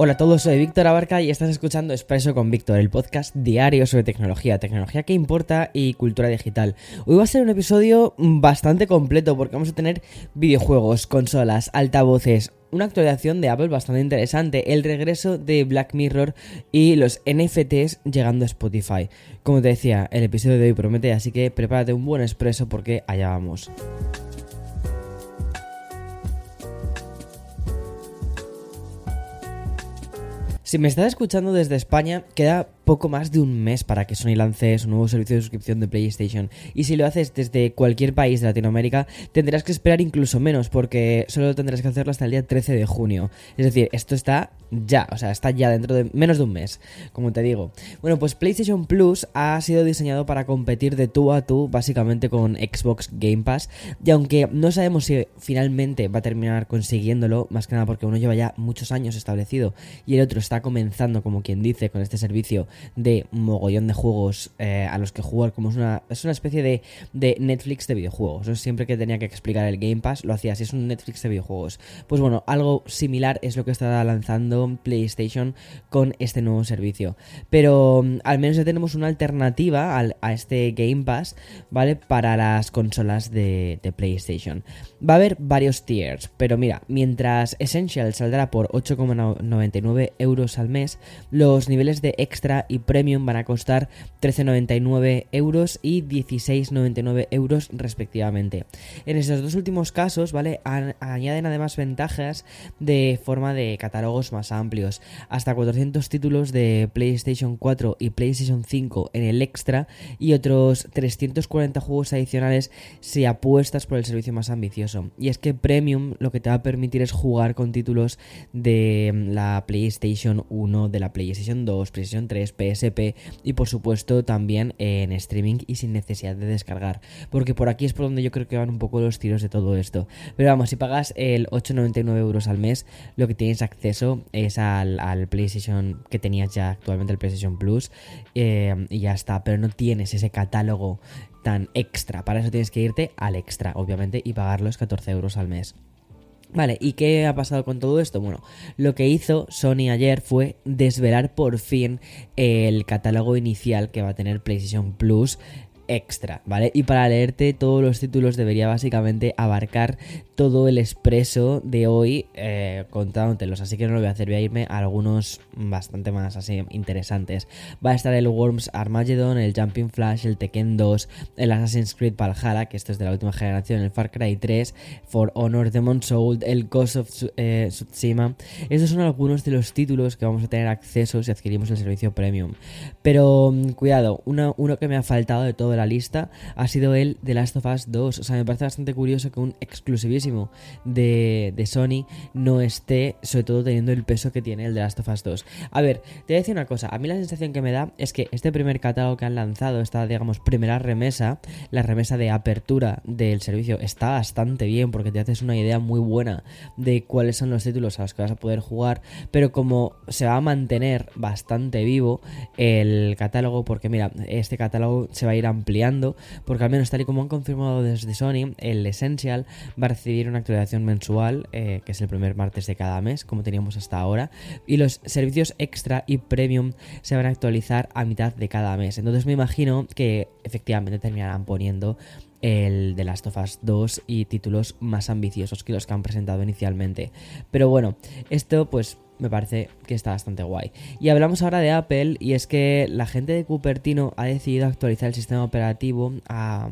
Hola a todos, soy Víctor Abarca y estás escuchando Expreso con Víctor, el podcast diario sobre tecnología, tecnología que importa y cultura digital. Hoy va a ser un episodio bastante completo porque vamos a tener videojuegos, consolas, altavoces, una actualización de Apple bastante interesante, el regreso de Black Mirror y los NFTs llegando a Spotify. Como te decía, el episodio de hoy promete, así que prepárate un buen expreso porque allá vamos. Si me estás escuchando desde España, queda poco más de un mes para que Sony lance su nuevo servicio de suscripción de PlayStation. Y si lo haces desde cualquier país de Latinoamérica, tendrás que esperar incluso menos, porque solo tendrás que hacerlo hasta el día 13 de junio. Es decir, esto está ya, o sea, está ya dentro de menos de un mes, como te digo. Bueno, pues PlayStation Plus ha sido diseñado para competir de tú a tú, básicamente con Xbox Game Pass. Y aunque no sabemos si finalmente va a terminar consiguiéndolo, más que nada porque uno lleva ya muchos años establecido y el otro está comenzando, como quien dice, con este servicio de mogollón de juegos eh, a los que jugar, como es una, es una especie de, de Netflix de videojuegos. Siempre que tenía que explicar el Game Pass, lo hacía así, es un Netflix de videojuegos. Pues bueno, algo similar es lo que está lanzando PlayStation con este nuevo servicio. Pero mm, al menos ya tenemos una alternativa a este Game Pass, ¿vale? Para las consolas de, de PlayStation. Va a haber varios tiers, pero mira, mientras Essential saldrá por 8,99 euros al mes, los niveles de extra y premium van a costar 13,99 euros y 16,99 euros respectivamente. En esos dos últimos casos, ¿vale? añaden además ventajas de forma de catálogos más amplios, hasta 400 títulos de PlayStation 4 y PlayStation 5 en el extra y otros 340 juegos adicionales si apuestas por el servicio más ambicioso. Y es que Premium lo que te va a permitir es jugar con títulos de la PlayStation 1, de la PlayStation 2, PlayStation 3, PSP y por supuesto también en streaming y sin necesidad de descargar. Porque por aquí es por donde yo creo que van un poco los tiros de todo esto. Pero vamos, si pagas el 8,99 euros al mes, lo que tienes acceso es al, PlayStation que tenías ya actualmente, el PlayStation Plus, eh, y ya está. Pero no tienes ese catálogo tan extra. Para eso tienes que irte al extra, obviamente, y pagar los 14 euros al mes. Vale, ¿y qué ha pasado con todo esto? Bueno, lo que hizo Sony ayer fue desvelar por fin el catálogo inicial que va a tener PlayStation Plus extra, ¿vale? Y para leerte todos los títulos debería básicamente abarcar todo el expreso de hoy eh, contándotelos, así que no lo voy a hacer, voy a irme a algunos bastante más así interesantes. Va a estar el Worms Armageddon, el Jumping Flash, el Tekken 2, el Assassin's Creed Valhalla, que esto es de la última generación, el Far Cry 3, For Honor, Demon Soul, el Ghost of eh, Tsushima. Estos son algunos de los títulos que vamos a tener acceso si adquirimos el servicio premium. Pero mm, cuidado, uno, uno que me ha faltado de todo la lista ha sido el The Last of Us 2. O sea, me parece bastante curioso que un exclusivísimo de, de Sony no esté, sobre todo teniendo el peso que tiene el The Last of Us 2. A ver, te voy a decir una cosa. A mí la sensación que me da es que este primer catálogo que han lanzado, esta, digamos, primera remesa, la remesa de apertura del servicio, está bastante bien porque te haces una idea muy buena de cuáles son los títulos a los que vas a poder jugar. Pero como se va a mantener bastante vivo el catálogo, porque mira, este catálogo se va a ir ampliando porque al menos tal y como han confirmado desde Sony, el Essential va a recibir una actualización mensual, eh, que es el primer martes de cada mes, como teníamos hasta ahora, y los servicios extra y premium se van a actualizar a mitad de cada mes. Entonces me imagino que efectivamente terminarán poniendo el de Last of Us 2 y títulos más ambiciosos que los que han presentado inicialmente. Pero bueno, esto pues me parece que está bastante guay. Y hablamos ahora de Apple y es que la gente de Cupertino ha decidido actualizar el sistema operativo a,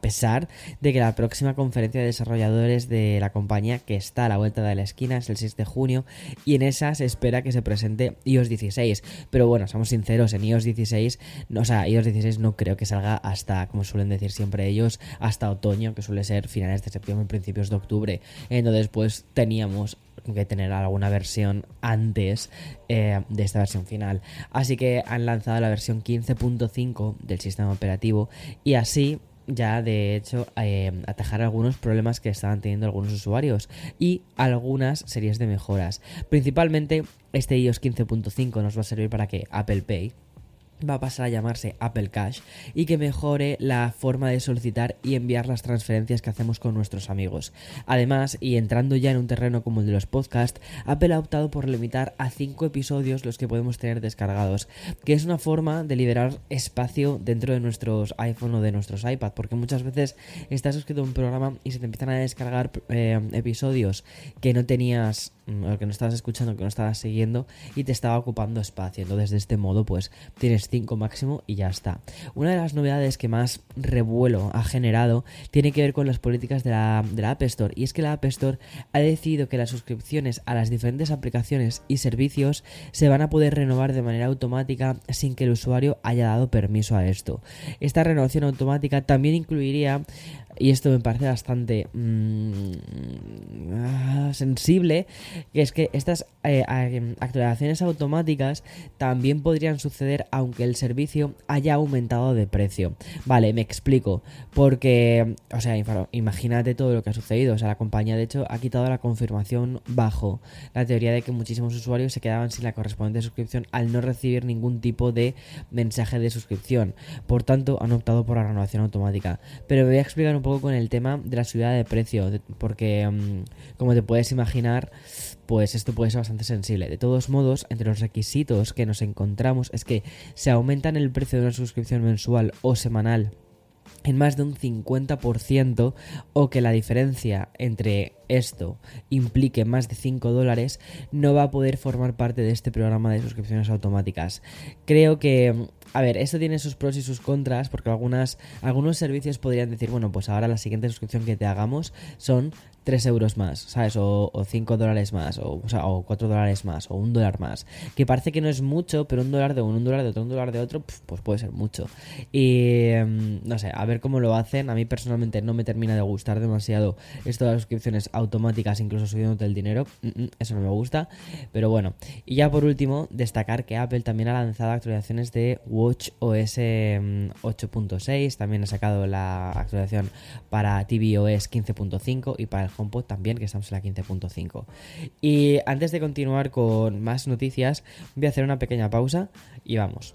pesar de que la próxima conferencia de desarrolladores de la compañía que está a la vuelta de la esquina es el 6 de junio y en esa se espera que se presente iOS 16. Pero bueno, somos sinceros, en iOS 16, no, o sea, iOS 16 no creo que salga hasta, como suelen decir siempre ellos, hasta otoño, que suele ser finales de septiembre, principios de octubre. Entonces pues teníamos que tener alguna versión antes eh, de esta versión final. Así que han lanzado la versión 15.5 del sistema operativo y así ya de hecho eh, atajar algunos problemas que estaban teniendo algunos usuarios y algunas series de mejoras. Principalmente este iOS 15.5 nos va a servir para que Apple Pay va a pasar a llamarse Apple Cash y que mejore la forma de solicitar y enviar las transferencias que hacemos con nuestros amigos. Además, y entrando ya en un terreno como el de los podcasts, Apple ha optado por limitar a 5 episodios los que podemos tener descargados, que es una forma de liberar espacio dentro de nuestros iPhone o de nuestros iPad, porque muchas veces estás suscrito a un programa y se te empiezan a descargar eh, episodios que no tenías Mm, o que no estabas escuchando, que no estabas siguiendo y te estaba ocupando espacio. Entonces, de este modo, pues tienes 5 máximo y ya está. Una de las novedades que más revuelo ha generado tiene que ver con las políticas de la, de la App Store. Y es que la App Store ha decidido que las suscripciones a las diferentes aplicaciones y servicios se van a poder renovar de manera automática sin que el usuario haya dado permiso a esto. Esta renovación automática también incluiría y esto me parece bastante mm, ah, sensible, que es que estas eh, actualizaciones automáticas también podrían suceder aunque el servicio haya aumentado de precio. Vale, me explico, porque, o sea, imagínate todo lo que ha sucedido, o sea, la compañía de hecho ha quitado la confirmación bajo la teoría de que muchísimos usuarios se quedaban sin la correspondiente suscripción al no recibir ningún tipo de mensaje de suscripción. Por tanto, han optado por la renovación automática. Pero me voy a explicar un poco con el tema de la subida de precio, porque mm, como te puedes imaginar, pues esto puede ser bastante sensible. De todos modos, entre los requisitos que nos encontramos es que se aumentan el precio de una suscripción mensual o semanal en más de un 50% o que la diferencia entre esto implique más de 5 dólares, no va a poder formar parte de este programa de suscripciones automáticas. Creo que a ver, esto tiene sus pros y sus contras, porque algunas, algunos servicios podrían decir, bueno, pues ahora la siguiente suscripción que te hagamos son 3 euros más, ¿sabes? O, o 5 dólares más, o, o, sea, o 4 dólares más, o un dólar más. Que parece que no es mucho, pero un dólar de uno, un dólar de otro, un dólar de otro, pues puede ser mucho. Y em, no sé, a ver cómo lo hacen. A mí personalmente no me termina de gustar demasiado esto de las suscripciones automáticas, incluso subiéndote el dinero. Mm, mm, eso no me gusta. Pero bueno, y ya por último, destacar que Apple también ha lanzado actualizaciones de Watch OS 8.6. También ha sacado la actualización para tvOS 15.5 y para el HomePod también, que estamos en la 15.5. Y antes de continuar con más noticias, voy a hacer una pequeña pausa y vamos.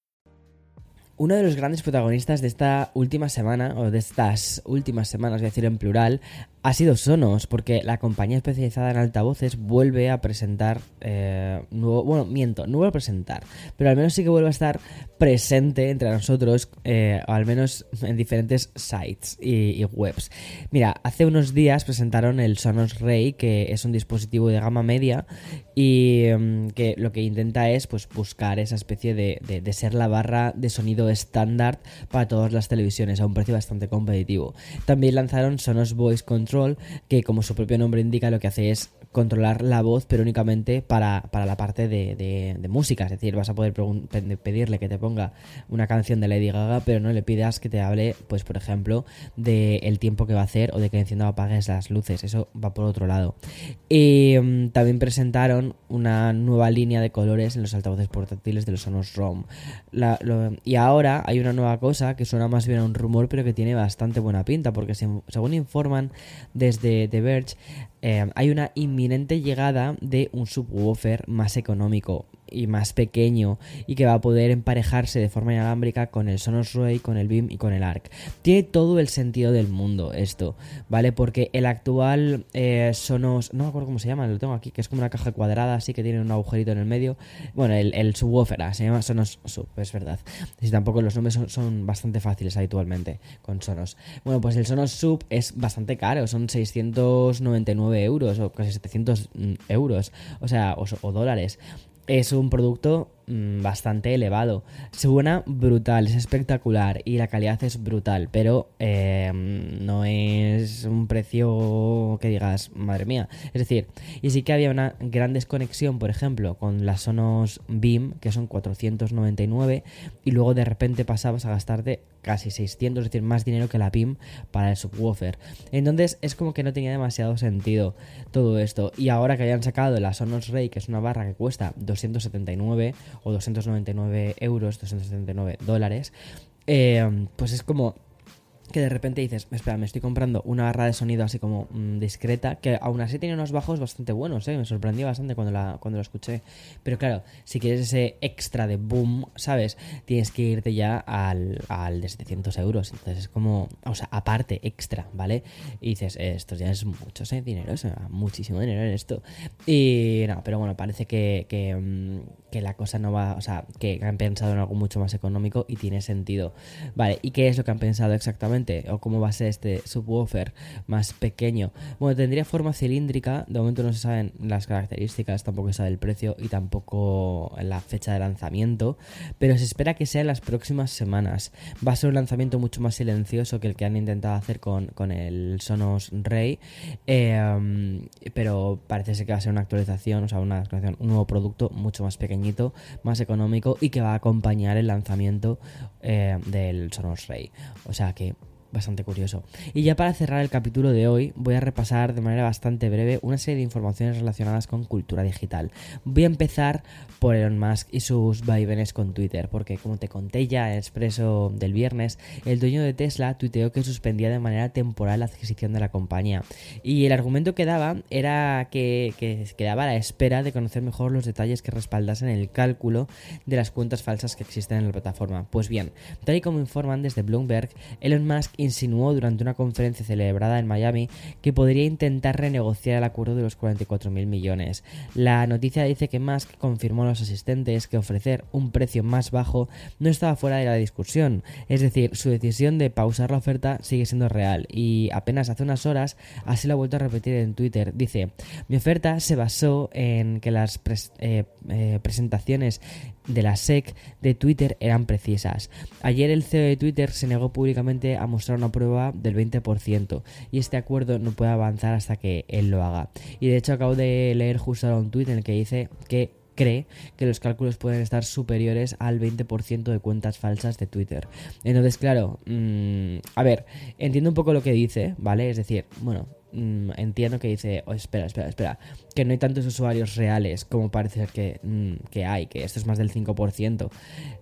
Uno de los grandes protagonistas de esta última semana, o de estas últimas semanas, voy a decir en plural, ha sido Sonos, porque la compañía especializada en altavoces vuelve a presentar eh, nuevo, bueno, miento, no vuelve a presentar, pero al menos sí que vuelve a estar presente entre nosotros, eh, o al menos en diferentes sites y, webs. Mira, hace unos días presentaron el Sonos Ray, que es un dispositivo de gama media y mm, que lo que intenta es pues buscar esa especie de, de ser la barra de sonido estándar para todas las televisiones a un precio bastante competitivo. También lanzaron Sonos Voice Que como su propio nombre indica lo que hace es controlar la voz, pero únicamente para, la parte de, música. Es decir, vas a poder pedirle que te ponga una canción de Lady Gaga, pero no le pidas que te hable, pues por ejemplo, del tiempo que va a hacer o de que encienda o apagues las luces. Eso va por otro lado. Mm, también presentaron una nueva línea de colores en los altavoces portátiles de los Sonos ROM. y ahora hay una nueva cosa que suena más bien a un rumor, pero que tiene bastante buena pinta, porque según informan desde The Verge, eh, hay una inminente llegada de un subwoofer más económico y más pequeño y que va a poder emparejarse de forma inalámbrica con el Sonos Ray, con el Beam y con el Arc. Tiene todo el sentido del mundo esto, ¿vale? Porque el actual eh, Sonos, no me acuerdo cómo se llama, lo tengo aquí, que es como una caja cuadrada así que tiene un agujerito en el medio. Bueno, el, subwoofer, ah, se llama Sonos Sub, es verdad. Y tampoco los nombres son, son bastante fáciles habitualmente con Sonos. Bueno, pues el Sonos Sub es bastante caro, son 699 euros o casi 700 mm, euros, o sea, o dólares es un producto Mm, bastante elevado. Suena brutal, es espectacular y la calidad es brutal, pero em, no es un precio que digas, madre mía. Es decir, y sí que había una gran desconexión, por ejemplo, con las Sonos Beam, que son 499, y luego de repente pasabas a gastarte casi 600, es decir, más dinero que la Beam para el subwoofer. Entonces es como que no tenía demasiado sentido todo esto. Y ahora que hayan sacado la Sonos Ray, que es una barra que cuesta 279, o 299 euros, 279 dólares, eh, pues es como que de repente dices, espera, me estoy comprando una barra de sonido así como mm, discreta, que aún así tiene unos bajos bastante buenos, ¿eh? me sorprendió bastante cuando la, cuando lo escuché. Pero claro, si quieres ese extra de boom, ¿sabes? Tienes que irte ya al, al de 700 euros. Entonces es como, o sea, aparte, extra, ¿vale? Y dices, esto ya es mucho ¿eh? dinero, o muchísimo dinero en esto. Y no, pero bueno, parece que, mm, que la cosa no va, o sea, que han pensado en algo mucho más económico y tiene sentido. Vale, ¿y qué es lo que han pensado exactamente? O cómo va a ser este subwoofer más pequeño. Bueno, tendría forma cilíndrica, de momento no se saben las características, tampoco se sabe el precio y tampoco la fecha de lanzamiento, pero se espera que sea en las próximas semanas. Va a ser un lanzamiento mucho más silencioso que el que han intentado hacer con, el Sonos Ray, em, pero parece ser que va a ser una actualización, o sea, una actualización, un nuevo producto mucho más pequeñito, más económico y que va a acompañar el lanzamiento eh, del Sonos Ray. O sea que bastante curioso. Y ya para cerrar el capítulo de hoy, voy a repasar de manera bastante breve una serie de informaciones relacionadas con cultura digital. Voy a empezar por Elon Musk y sus vaivenes con Twitter, porque como te conté ya en expreso del viernes, el dueño de Tesla tuiteó que suspendía de manera temporal la adquisición de la compañía. Y el argumento que daba era que, que quedaba a la espera de conocer mejor los detalles que respaldasen el cálculo de las cuentas falsas que existen en la plataforma. Pues bien, tal y como informan desde Bloomberg, Elon Musk insinuó durante una conferencia celebrada en Miami que podría intentar renegociar el acuerdo de los 44.000 millones. La noticia dice que Musk confirmó a los asistentes que ofrecer un precio más bajo no estaba fuera de la discusión, es decir, su decisión de pausar la oferta sigue siendo real y apenas hace unas horas así lo ha vuelto a repetir en Twitter. Dice, mi oferta se basó en que las eh, eh, presentaciones de la SEC de Twitter eran precisas. Ayer el CEO de Twitter se negó públicamente a mostrar una prueba del 20% y este acuerdo no puede avanzar hasta que él lo haga. Y de hecho acabo de leer justo ahora un tweet en el que dice que cree que los cálculos pueden estar superiores al 20% de cuentas falsas de Twitter. Entonces, claro, mm, a ver, entiendo un poco lo que dice, ¿vale? Es decir, bueno, Mm, entiendo que dice, oh, espera, espera, espera, que no hay tantos usuarios reales como parece que, mm, que hay, que esto es más del 5%.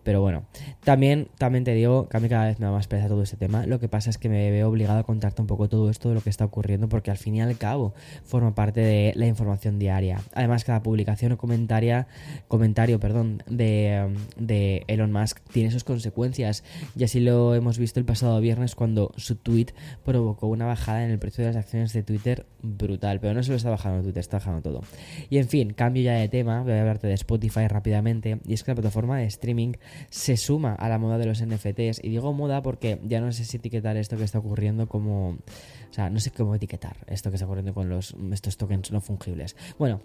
Pero bueno, también, también te digo que a mí cada vez me da más pereza todo este tema. Lo que pasa es que me veo obligado a contarte un poco todo esto de lo que está ocurriendo porque al fin y al cabo forma parte de la información diaria. Además, cada publicación o comentario, comentario perdón, de, de Elon Musk tiene sus consecuencias. Y así lo hemos visto el pasado viernes cuando su tweet provocó una bajada en el precio de las acciones de Twitter brutal, pero no solo está bajando Twitter, está bajando todo. Y en fin, cambio ya de tema, voy a hablarte de Spotify rápidamente, y es que la plataforma de streaming se suma a la moda de los NFTs, y digo moda porque ya no sé si etiquetar esto que está ocurriendo como... O sea, no sé cómo etiquetar esto que está ocurriendo con los, estos tokens no fungibles. Bueno,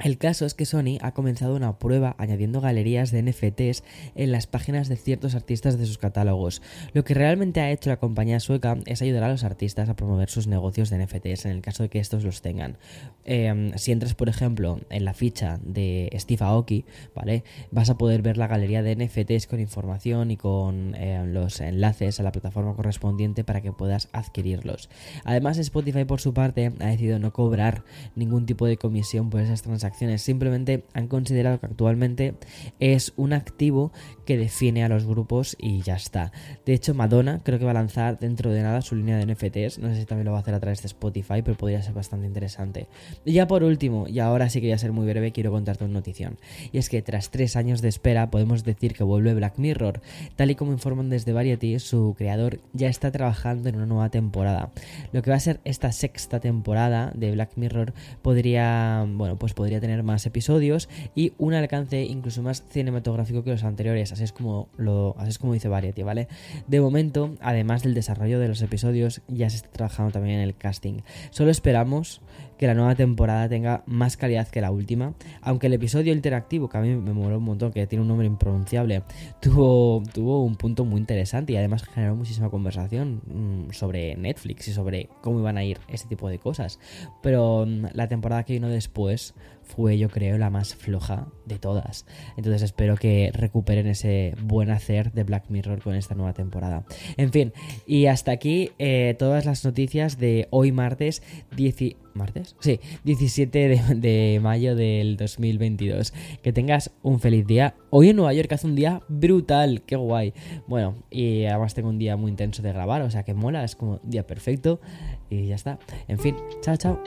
el caso es que Sony ha comenzado una prueba añadiendo galerías de NFTs en las páginas de ciertos artistas de sus catálogos. Lo que realmente ha hecho la compañía sueca es ayudar a los artistas a promover sus negocios de NFTs en el caso de que estos los tengan. Em, si entras, por ejemplo, en la ficha de Steve Aoki, ¿vale? Vas a poder ver la galería de NFTs con información y con em, los enlaces a la plataforma correspondiente para que puedas adquirirlos. Además, Spotify por su parte ha decidido no cobrar ningún tipo de comisión por esas transacciones acciones, simplemente han considerado que actualmente es un activo que define a los grupos y ya está. De hecho, Madonna creo que va a lanzar dentro de nada su línea de NFTs, no sé si también lo va a hacer a través de Spotify, pero podría ser bastante interesante. Y ya por último, y ahora sí que voy a ser muy breve, quiero contarte una notición. Y es que tras tres años de espera podemos decir que vuelve Black Mirror. Tal y como informan desde Variety, su creador ya está trabajando en una nueva temporada. Lo que va a ser esta sexta temporada de Black Mirror podría, bueno, pues podría tener más episodios y un alcance incluso más cinematográfico que los anteriores, así es como lo, así es como dice Variety, ¿vale? De momento, además del desarrollo de los episodios, ya se está trabajando también en el casting. Solo esperamos que la nueva temporada tenga más calidad que la última, aunque el episodio interactivo, que a mí me moló un montón, que tiene un nombre impronunciable, tuvo, tuvo un punto muy interesante y además generó muchísima conversación mm, sobre Netflix y sobre cómo iban a ir este tipo de cosas. Pero mm, la temporada que vino después fue yo creo la más floja de todas. Entonces espero que recuperen ese buen hacer de Black Mirror con esta nueva temporada. En fin, y hasta aquí eh, todas las noticias de hoy martes 10... ¿Martes? Sí, 17 de, mayo del 2022. Que tengas un feliz día. Hoy en Nueva York hace un día brutal, qué guay. Bueno, y además tengo un día muy intenso de grabar, o sea que mola, es como día perfecto. Y ya está. En fin, chao, chao.